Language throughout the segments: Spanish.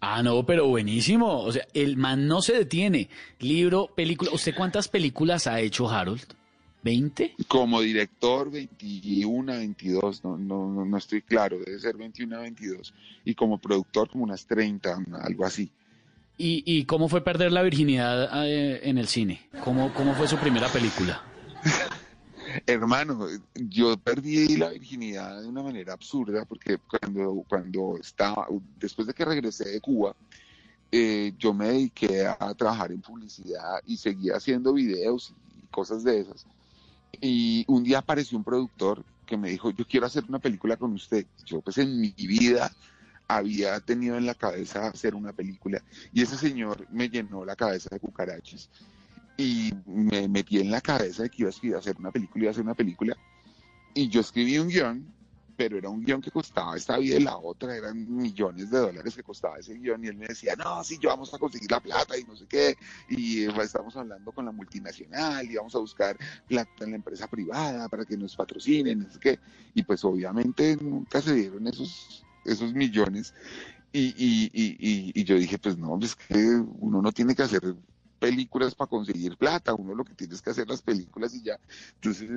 Ah, no, pero buenísimo. O sea, el man no se detiene. Libro, película. ¿Usted cuántas películas ha hecho, Harold? ¿20? Como director, 21, 22, no, no, no estoy claro, debe ser 21, 22. Y como productor, como unas 30, algo así. ¿Y, y cómo fue perder la virginidad eh, en el cine? ¿Cómo, ¿Cómo fue su primera película? Hermano, yo perdí la virginidad de una manera absurda porque cuando, cuando estaba, después de que regresé de Cuba, eh, yo me dediqué a trabajar en publicidad y seguía haciendo videos y cosas de esas. Y un día apareció un productor que me dijo, yo quiero hacer una película con usted. Yo pues en mi vida había tenido en la cabeza hacer una película y ese señor me llenó la cabeza de cucarachas y me metí en la cabeza de que iba a hacer una película, iba a hacer una película, y yo escribí un guion, pero era un guion que costaba esta vida y la otra, eran millones de dólares que costaba ese guion, y él me decía, no, sí, yo vamos a conseguir la plata y no sé qué, y eh, estamos hablando con la multinacional, y vamos a buscar plata en la empresa privada para que nos patrocinen, no sé qué, y pues obviamente nunca se dieron esos, esos millones, y, y, y, y yo dije, pues no, es que uno no tiene que hacer películas para conseguir plata, uno lo que tiene es que hacer las películas y ya. Entonces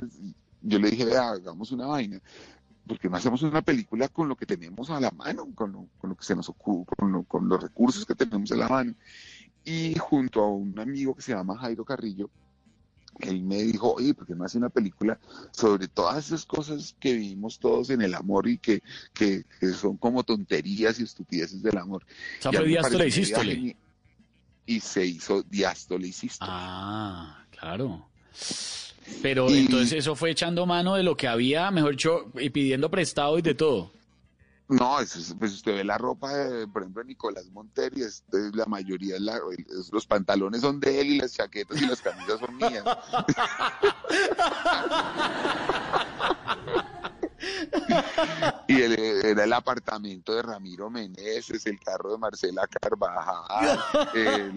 yo le dije, hagamos una vaina, porque no hacemos una película con lo que tenemos a la mano, con lo, con lo que se nos ocurre, con, con los recursos que tenemos a la mano. Y junto a un amigo que se llama Jairo Carrillo, él me dijo, oye, ¿por qué no hace una película sobre todas esas cosas que vivimos todos en el amor y que, que, son como tonterías y estupideces del amor? O sea, y se hizo diástole y Ah, claro. Pero entonces eso fue echando mano de lo que había, mejor dicho, y pidiendo prestado y de todo. No, pues usted ve la ropa, de, por ejemplo, de Nicolás Monteri, la mayoría, la, los pantalones son de él y las chaquetas y las camisas son mías. y era el apartamento de Ramiro Meneses, el carro de Marcela Carvajal, eh,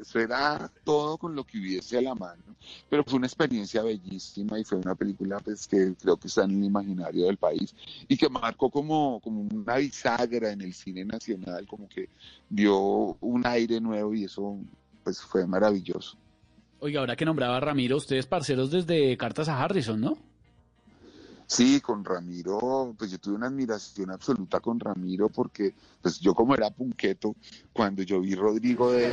eso era todo con lo que hubiese a la mano. Pero fue una experiencia bellísima y fue una película pues, que creo que está en el imaginario del país y que marcó como, como una bisagra en el cine nacional, como que dio un aire nuevo y eso pues fue maravilloso. Oiga, ahora que nombraba a Ramiro, ustedes parceros desde Cartas a Harrison, ¿no? Sí, con Ramiro, pues yo tuve una admiración absoluta con Ramiro porque pues yo como era punqueto, cuando yo vi Rodrigo de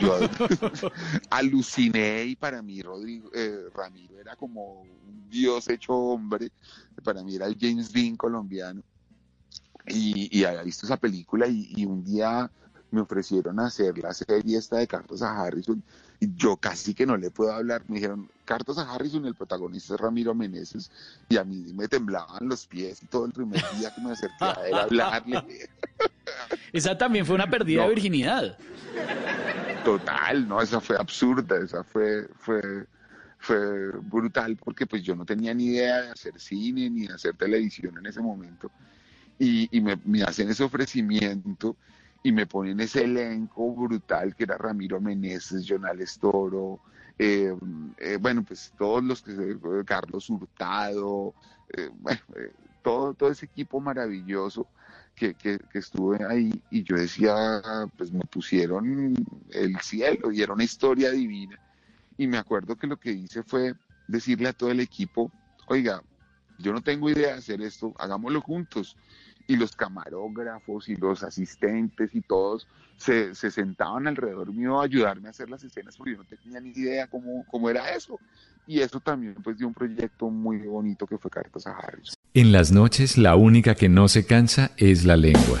yo aluciné y para mí Rodrigo, eh, Ramiro era como un dios hecho hombre, para mí era el James Dean colombiano. Y, y había visto esa película y, un día me ofrecieron hacer la serie esta de Cartas a Harrison y yo casi que no le puedo hablar. Me dijeron, Cartas a Harrison, el protagonista es Ramiro Meneses, y a mí me temblaban los pies y todo el primer día que me acerqué a él a hablarle. Esa también fue una pérdida de virginidad. Total, no, esa fue absurda, esa fue, fue, fue brutal porque pues yo no tenía ni idea de hacer cine ni de hacer televisión en ese momento. Y, y me, me hacen ese ofrecimiento y me ponen ese elenco brutal que era Ramiro Meneses, Jonales Toro, eh, eh, bueno, pues todos los que, Carlos Hurtado, eh, todo, todo ese equipo maravilloso que, que, estuve ahí y yo decía, pues me pusieron el cielo y era una historia divina. Y me acuerdo que lo que hice fue decirle a todo el equipo, oiga, yo no tengo idea de hacer esto, hagámoslo juntos y los camarógrafos y los asistentes y todos se, se, sentaban alrededor mío a ayudarme a hacer las escenas porque yo no tenía ni idea cómo, cómo era eso. Y eso también pues dio un proyecto muy bonito que fue Cartas a Harris. En las noches la única que no se cansa es la lengua.